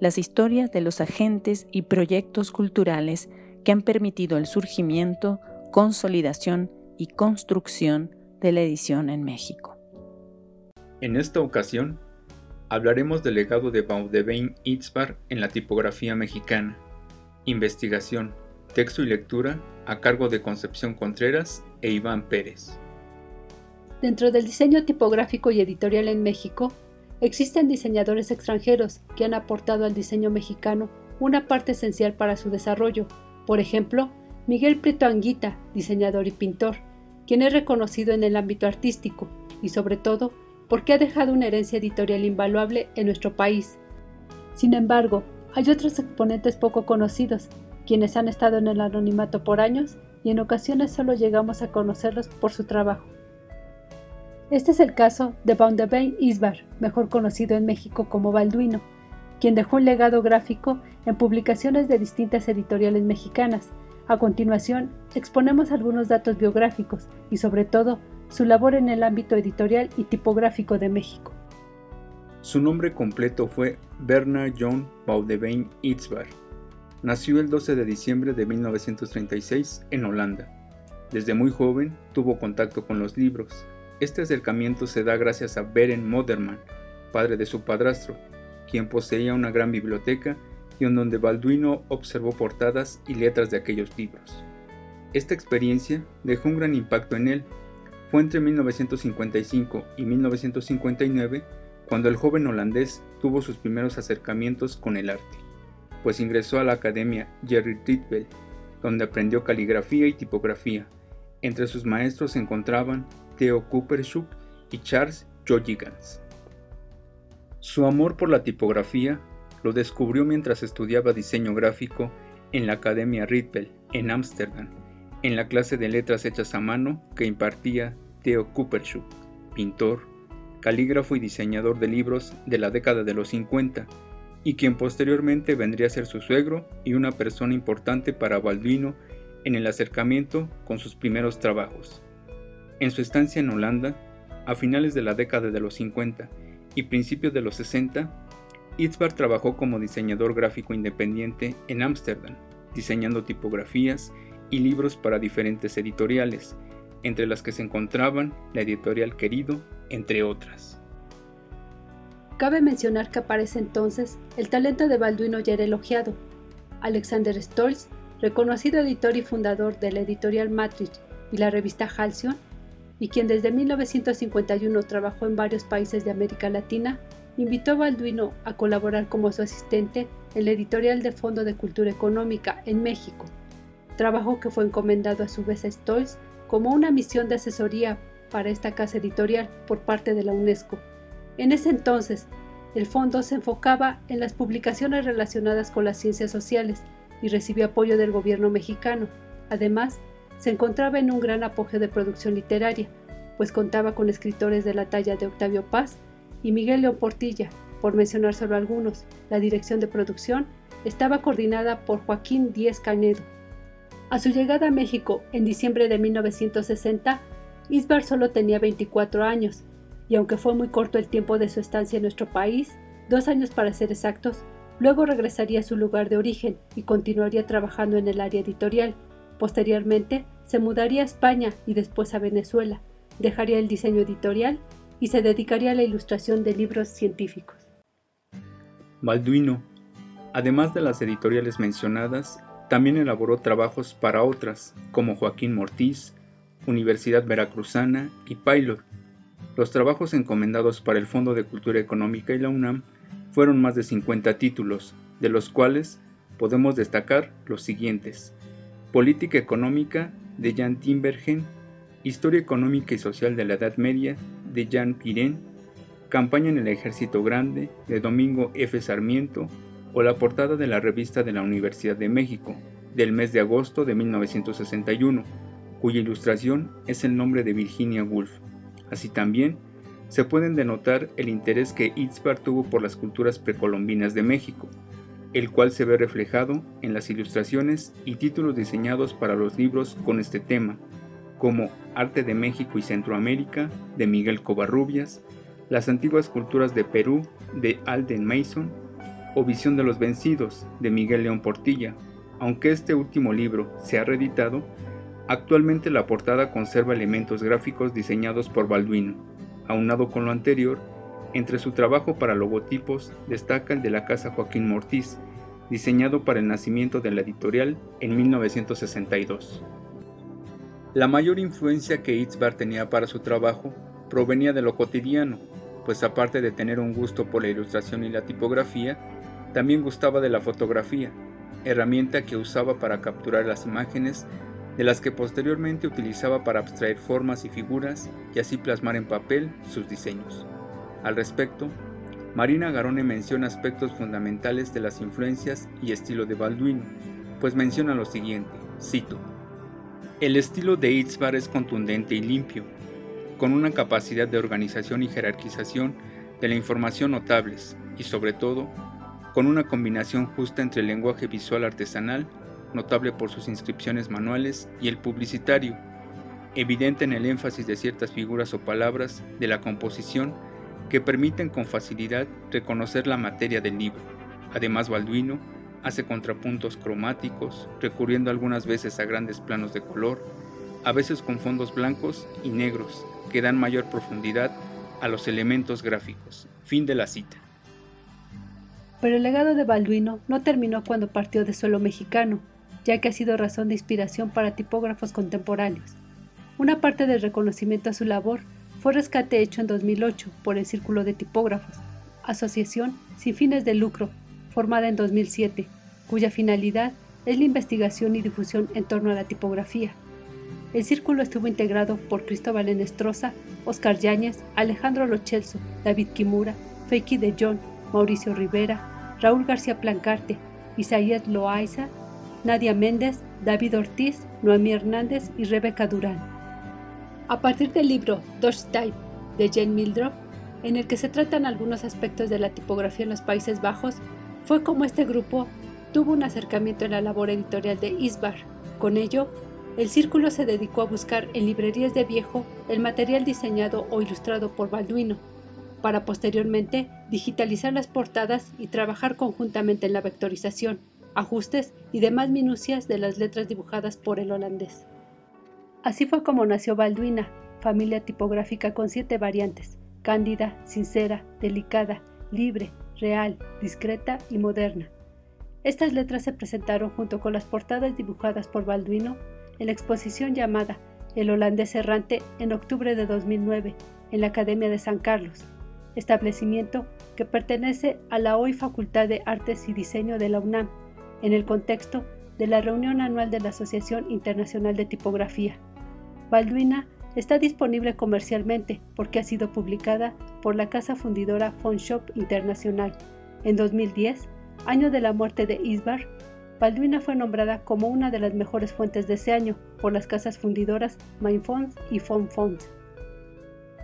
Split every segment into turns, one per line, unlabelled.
las historias de los agentes y proyectos culturales que han permitido el surgimiento, consolidación y construcción de la edición en México.
En esta ocasión, hablaremos del legado de Baudebain Itzbar en la tipografía mexicana, investigación, texto y lectura a cargo de Concepción Contreras e Iván Pérez.
Dentro del diseño tipográfico y editorial en México, existen diseñadores extranjeros que han aportado al diseño mexicano una parte esencial para su desarrollo. Por ejemplo, Miguel Prieto Anguita, diseñador y pintor, quien es reconocido en el ámbito artístico y sobre todo porque ha dejado una herencia editorial invaluable en nuestro país. Sin embargo, hay otros exponentes poco conocidos, quienes han estado en el anonimato por años y en ocasiones solo llegamos a conocerlos por su trabajo. Este es el caso de Baundebain Isbar, mejor conocido en México como Balduino, quien dejó un legado gráfico en publicaciones de distintas editoriales mexicanas. A continuación, exponemos algunos datos biográficos y sobre todo su labor en el ámbito editorial y tipográfico de México.
Su nombre completo fue Bernard John Baudebain Itzbar. Nació el 12 de diciembre de 1936 en Holanda. Desde muy joven tuvo contacto con los libros, este acercamiento se da gracias a Beren Moderman, padre de su padrastro, quien poseía una gran biblioteca y en donde Balduino observó portadas y letras de aquellos libros. Esta experiencia dejó un gran impacto en él. Fue entre 1955 y 1959 cuando el joven holandés tuvo sus primeros acercamientos con el arte, pues ingresó a la Academia Jerry Rietveld, donde aprendió caligrafía y tipografía. Entre sus maestros se encontraban Theo Coopershuk y Charles Jojigans. Su amor por la tipografía lo descubrió mientras estudiaba diseño gráfico en la Academia Rietveld en Ámsterdam, en la clase de letras hechas a mano que impartía Theo Coopershuk, pintor, calígrafo y diseñador de libros de la década de los 50, y quien posteriormente vendría a ser su suegro y una persona importante para Balduino en el acercamiento con sus primeros trabajos. En su estancia en Holanda, a finales de la década de los 50 y principios de los 60, Itzbar trabajó como diseñador gráfico independiente en Ámsterdam, diseñando tipografías y libros para diferentes editoriales, entre las que se encontraban la editorial Querido, entre otras.
Cabe mencionar que aparece entonces el talento de Balduino ya era elogiado. Alexander Stolz, reconocido editor y fundador de la editorial Matrix y la revista Halcyon, y quien desde 1951 trabajó en varios países de América Latina, invitó a Balduino a colaborar como su asistente en la editorial de Fondo de Cultura Económica en México, trabajo que fue encomendado a su vez a Stolz como una misión de asesoría para esta casa editorial por parte de la UNESCO. En ese entonces, el fondo se enfocaba en las publicaciones relacionadas con las ciencias sociales y recibió apoyo del gobierno mexicano. Además, se encontraba en un gran apogeo de producción literaria, pues contaba con escritores de la talla de Octavio Paz y Miguel León Portilla, por mencionar solo algunos. La dirección de producción estaba coordinada por Joaquín Díez Canedo. A su llegada a México en diciembre de 1960, Isbar solo tenía 24 años, y aunque fue muy corto el tiempo de su estancia en nuestro país, dos años para ser exactos, luego regresaría a su lugar de origen y continuaría trabajando en el área editorial, Posteriormente, se mudaría a España y después a Venezuela, dejaría el diseño editorial y se dedicaría a la ilustración de libros científicos.
Balduino, además de las editoriales mencionadas, también elaboró trabajos para otras, como Joaquín Mortiz, Universidad Veracruzana y Pilot. Los trabajos encomendados para el Fondo de Cultura Económica y la UNAM fueron más de 50 títulos, de los cuales podemos destacar los siguientes. Política Económica de Jan Timbergen, Historia Económica y Social de la Edad Media de Jan Pirén, Campaña en el Ejército Grande de Domingo F. Sarmiento o la portada de la revista de la Universidad de México del mes de agosto de 1961, cuya ilustración es el nombre de Virginia Woolf. Así también se pueden denotar el interés que Itzbar tuvo por las culturas precolombinas de México, el cual se ve reflejado en las ilustraciones y títulos diseñados para los libros con este tema, como Arte de México y Centroamérica de Miguel Covarrubias, Las antiguas culturas de Perú de Alden Mason o Visión de los Vencidos de Miguel León Portilla. Aunque este último libro se ha reeditado, actualmente la portada conserva elementos gráficos diseñados por Balduino. Aunado con lo anterior, entre su trabajo para logotipos destaca el de la Casa Joaquín Mortiz, diseñado para el nacimiento de la editorial en 1962. La mayor influencia que Itzbar tenía para su trabajo provenía de lo cotidiano, pues aparte de tener un gusto por la ilustración y la tipografía, también gustaba de la fotografía, herramienta que usaba para capturar las imágenes de las que posteriormente utilizaba para abstraer formas y figuras y así plasmar en papel sus diseños. Al respecto, Marina Garone menciona aspectos fundamentales de las influencias y estilo de Balduino, pues menciona lo siguiente, cito, El estilo de Itzbar es contundente y limpio, con una capacidad de organización y jerarquización de la información notables y sobre todo con una combinación justa entre el lenguaje visual artesanal notable por sus inscripciones manuales, y el publicitario, evidente en el énfasis de ciertas figuras o palabras de la composición que permiten con facilidad reconocer la materia del libro. Además, Balduino hace contrapuntos cromáticos, recurriendo algunas veces a grandes planos de color, a veces con fondos blancos y negros, que dan mayor profundidad a los elementos gráficos. Fin de la cita.
Pero el legado de Balduino no terminó cuando partió de suelo mexicano, ya que ha sido razón de inspiración para tipógrafos contemporáneos. Una parte del reconocimiento a su labor fue rescate hecho en 2008 por el Círculo de Tipógrafos, asociación sin fines de lucro, formada en 2007, cuya finalidad es la investigación y difusión en torno a la tipografía. El círculo estuvo integrado por Cristóbal Enestrosa, Oscar Yáñez, Alejandro Lochelso, David Kimura, Feiki de John, Mauricio Rivera, Raúl García Plancarte, Isaías Loaiza Nadia Méndez, David Ortiz, Noemí Hernández y Rebeca Durán. A partir del libro Dutch Type de Jane Mildrop, en el que se tratan algunos aspectos de la tipografía en los Países Bajos, fue como este grupo tuvo un acercamiento en la labor editorial de Isbar. Con ello, el círculo se dedicó a buscar en librerías de viejo el material diseñado o ilustrado por Balduino, para posteriormente digitalizar las portadas y trabajar conjuntamente en la vectorización ajustes y demás minucias de las letras dibujadas por el holandés. Así fue como nació Balduina, familia tipográfica con siete variantes, cándida, sincera, delicada, libre, real, discreta y moderna. Estas letras se presentaron junto con las portadas dibujadas por Balduino en la exposición llamada El holandés errante en octubre de 2009 en la Academia de San Carlos, establecimiento que pertenece a la hoy Facultad de Artes y Diseño de la UNAM en el contexto de la reunión anual de la Asociación Internacional de Tipografía. Balduina está disponible comercialmente porque ha sido publicada por la casa fundidora Shop Internacional. En 2010, año de la muerte de Isbar, Balduina fue nombrada como una de las mejores fuentes de ese año por las casas fundidoras Mindfonds y Fonds.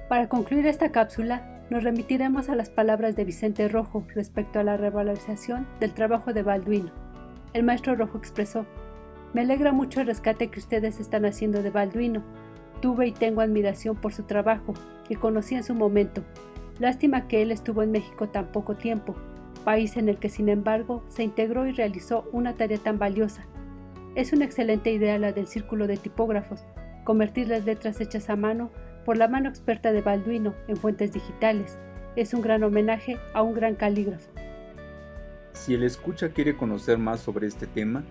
Para concluir esta cápsula, nos remitiremos a las palabras de Vicente Rojo respecto a la revalorización del trabajo de Balduino. El maestro rojo expresó, me alegra mucho el rescate que ustedes están haciendo de Balduino. Tuve y tengo admiración por su trabajo, que conocí en su momento. Lástima que él estuvo en México tan poco tiempo, país en el que sin embargo se integró y realizó una tarea tan valiosa. Es una excelente idea la del círculo de tipógrafos, convertir las letras hechas a mano por la mano experta de Balduino en fuentes digitales. Es un gran homenaje a un gran calígrafo.
Si el escucha quiere conocer más sobre este tema,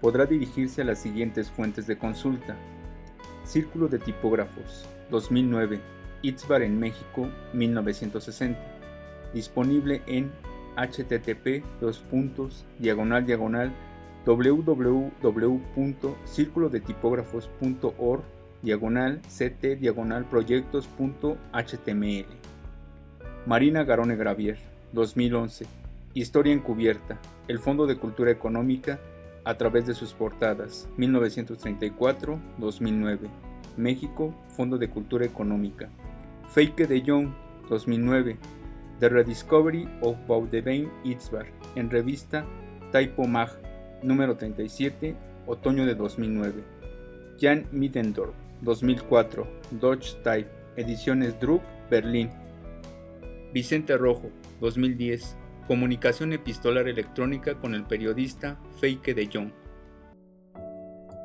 podrá dirigirse a las siguientes fuentes de consulta. Círculo de Tipógrafos, 2009, Itzbar en México, 1960. Disponible en http diagonal diagonal www.circulodetipógrafos.org diagonal ct diagonal proyectos.html Marina Garone Gravier, 2011. Historia encubierta. El Fondo de Cultura Económica a través de sus portadas. 1934-2009. México, Fondo de Cultura Económica. Fake de Young, 2009. The Rediscovery of Baudelaire Itzbar, en revista Typo Mag, número 37, otoño de 2009. Jan Middendorf, 2004, Dodge Type, ediciones Druck, Berlín. Vicente Rojo, 2010, comunicación epistolar electrónica con el periodista Feike de Jong.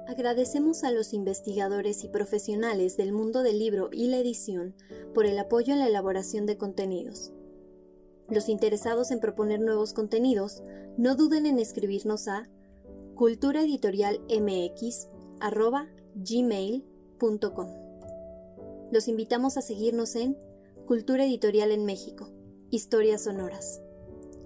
Agradecemos a los investigadores y profesionales del mundo del libro y la edición por el apoyo en la elaboración de contenidos. Los interesados en proponer nuevos contenidos, no duden en escribirnos a culturaeditorialmx.gmail.com. Los invitamos a seguirnos en Cultura Editorial en México, Historias Sonoras.